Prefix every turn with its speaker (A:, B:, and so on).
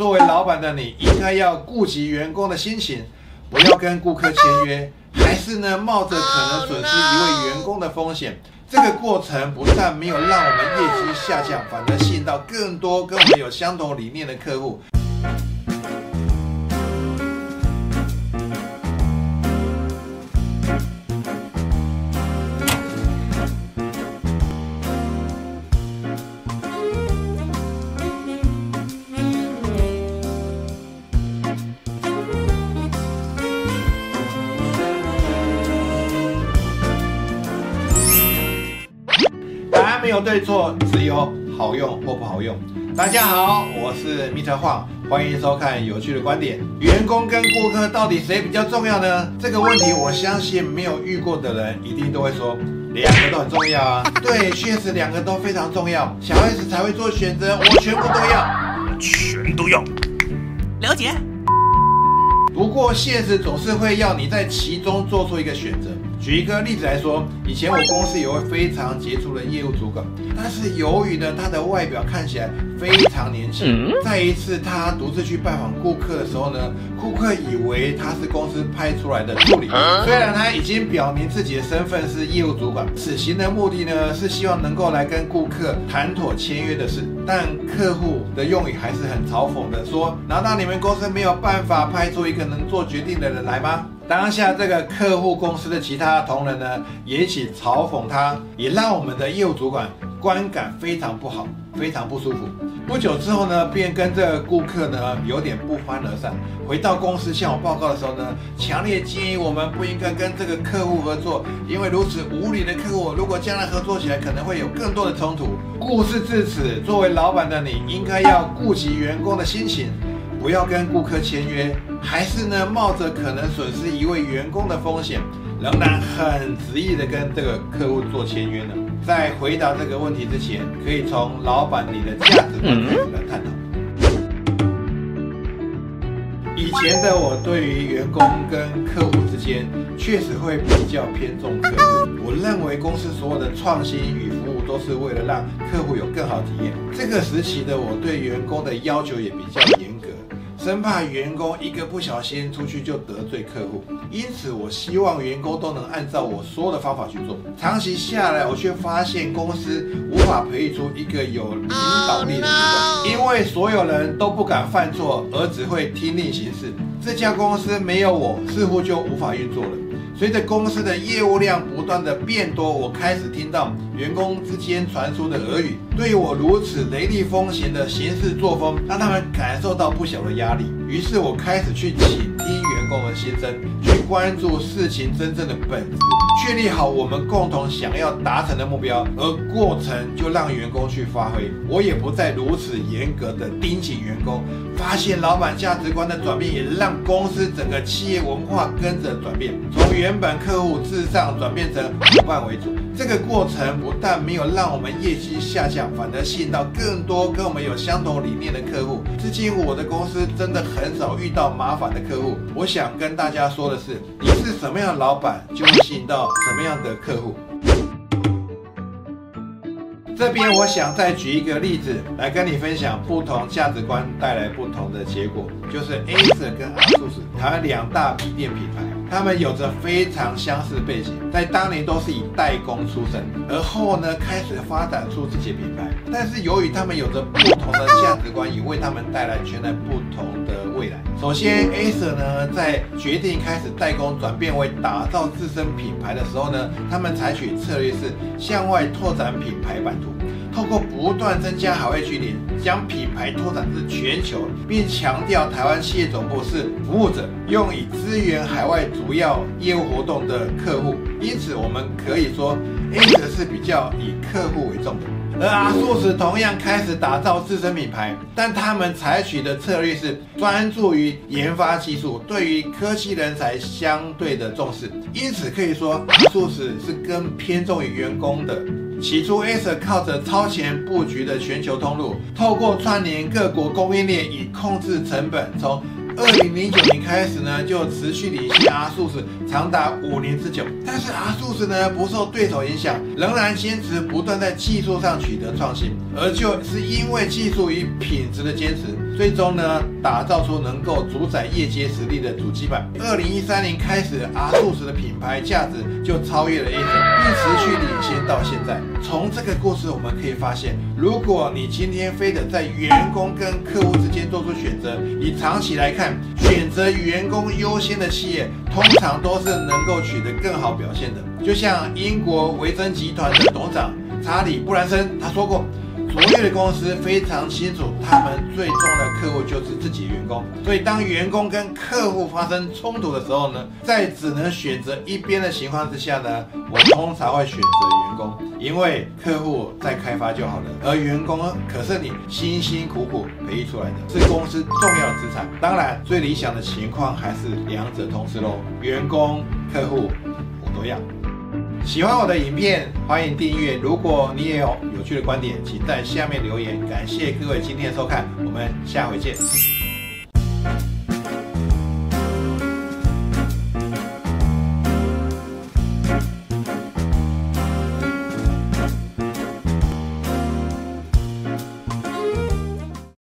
A: 作为老板的你，应该要顾及员工的心情，不要跟顾客签约，还是呢冒着可能损失一位员工的风险。这个过程不但没有让我们业绩下降，反而吸引到更多跟我们有相同理念的客户。没有对错，只有好用或不好用。大家好，我是 Mr. 晃，欢迎收看有趣的观点。员工跟顾客到底谁比较重要呢？这个问题，我相信没有遇过的人一定都会说，两个都很重要啊。对，确实两个都非常重要，小 S 才会做选择，我全部都要。
B: 全都要。了解。
A: 不过现实总是会要你在其中做出一个选择。举一个例子来说，以前我公司有位非常杰出的业务主管，但是由于呢他的外表看起来非常年轻，在一次他独自去拜访顾客的时候呢，顾客以为他是公司派出来的助理，虽然他已经表明自己的身份是业务主管，此行的目的呢是希望能够来跟顾客谈妥签约的事，但客户的用语还是很嘲讽的说：“难道你们公司没有办法派出一个能做决定的人来吗？”当下这个客户公司的其他同仁呢，也一起嘲讽他，也让我们的业务主管观感非常不好，非常不舒服。不久之后呢，便跟这个顾客呢有点不欢而散。回到公司向我报告的时候呢，强烈建议我们不应该跟这个客户合作，因为如此无理的客户，如果将来合作起来，可能会有更多的冲突。故事至此，作为老板的你应该要顾及员工的心情。不要跟顾客签约，还是呢冒着可能损失一位员工的风险，仍然很执意的跟这个客户做签约呢？在回答这个问题之前，可以从老板你的价值观开始来探讨。以前的我对于员工跟客户之间，确实会比较偏重客户。我认为公司所有的创新与服务都是为了让客户有更好体验。这个时期的我对员工的要求也比较。生怕员工一个不小心出去就得罪客户，因此我希望员工都能按照我说的方法去做。长期下来，我却发现公司无法培育出一个有领导力的主管，因为所有人都不敢犯错，而只会听令行事。这家公司没有我，似乎就无法运作了。随着公司的业务量不断的变多，我开始听到员工之间传出的耳语，对我如此雷厉风行的行事作风，让他们感受到不小的压力。于是我开始去倾听员工的心声，去关注事情真正的本质，确立好我们共同想要达成的目标，而过程就让员工去发挥。我也不再如此严格的盯紧员工，发现老板价值观的转变，也让公司整个企业文化跟着转变，从原本客户至上转变成伙伴为主。这个过程不但没有让我们业绩下降，反而吸引到更多跟我们有相同理念的客户。至今我的公司真的很少遇到麻烦的客户。我想跟大家说的是，是什么样的老板，就会吸引到什么样的客户。这边我想再举一个例子来跟你分享，不同价值观带来不同的结果，就是 a c e 跟 ASUS 台湾两大笔电品牌，他们有着非常相似背景，在当年都是以代工出身，而后呢开始发展出这些品牌，但是由于他们有着不同的价值观，也为他们带来全然不同的来。首先，Acer 呢在决定开始代工转变为打造自身品牌的时候呢，他们采取策略是向外拓展品牌版图。透过不断增加海外据点，将品牌拓展至全球，并强调台湾企业总部是服务者，用以支援海外主要业务活动的客户。因此，我们可以说，A 是比较以客户为重的。而阿素斯同样开始打造自身品牌，但他们采取的策略是专注于研发技术，对于科技人才相对的重视。因此，可以说阿素斯是更偏重于员工的。起初，Acer 靠着超前布局的全球通路，透过串联各国供应链以控制成本。从二零零九年开始呢，就持续领先阿素斯长达五年之久。但是阿素斯呢，不受对手影响，仍然坚持不断在技术上取得创新。而就是因为技术与品质的坚持，最终呢，打造出能够主宰业界实力的主机板。二零一三年开始，ASUS 的品牌价值就超越了 A 准，并持续领先到现在。从这个故事我们可以发现，如果你今天非得在员工跟客户之间做出选择，以长期来看，选择员工优先的企业，通常都是能够取得更好表现的。就像英国维珍集团的董事长查理布兰森他说过。卓越的公司非常清楚，他们最重要的客户就是自己员工。所以，当员工跟客户发生冲突的时候呢，在只能选择一边的情况之下呢，我通常会选择员工，因为客户在开发就好了，而员工可是你辛辛苦苦培育出来的，是公司重要资产。当然，最理想的情况还是两者同时喽，员工、客户我都要。喜欢我的影片，欢迎订阅。如果你也有有趣的观点，请在下面留言。感谢各位今天的收看，我们下回见。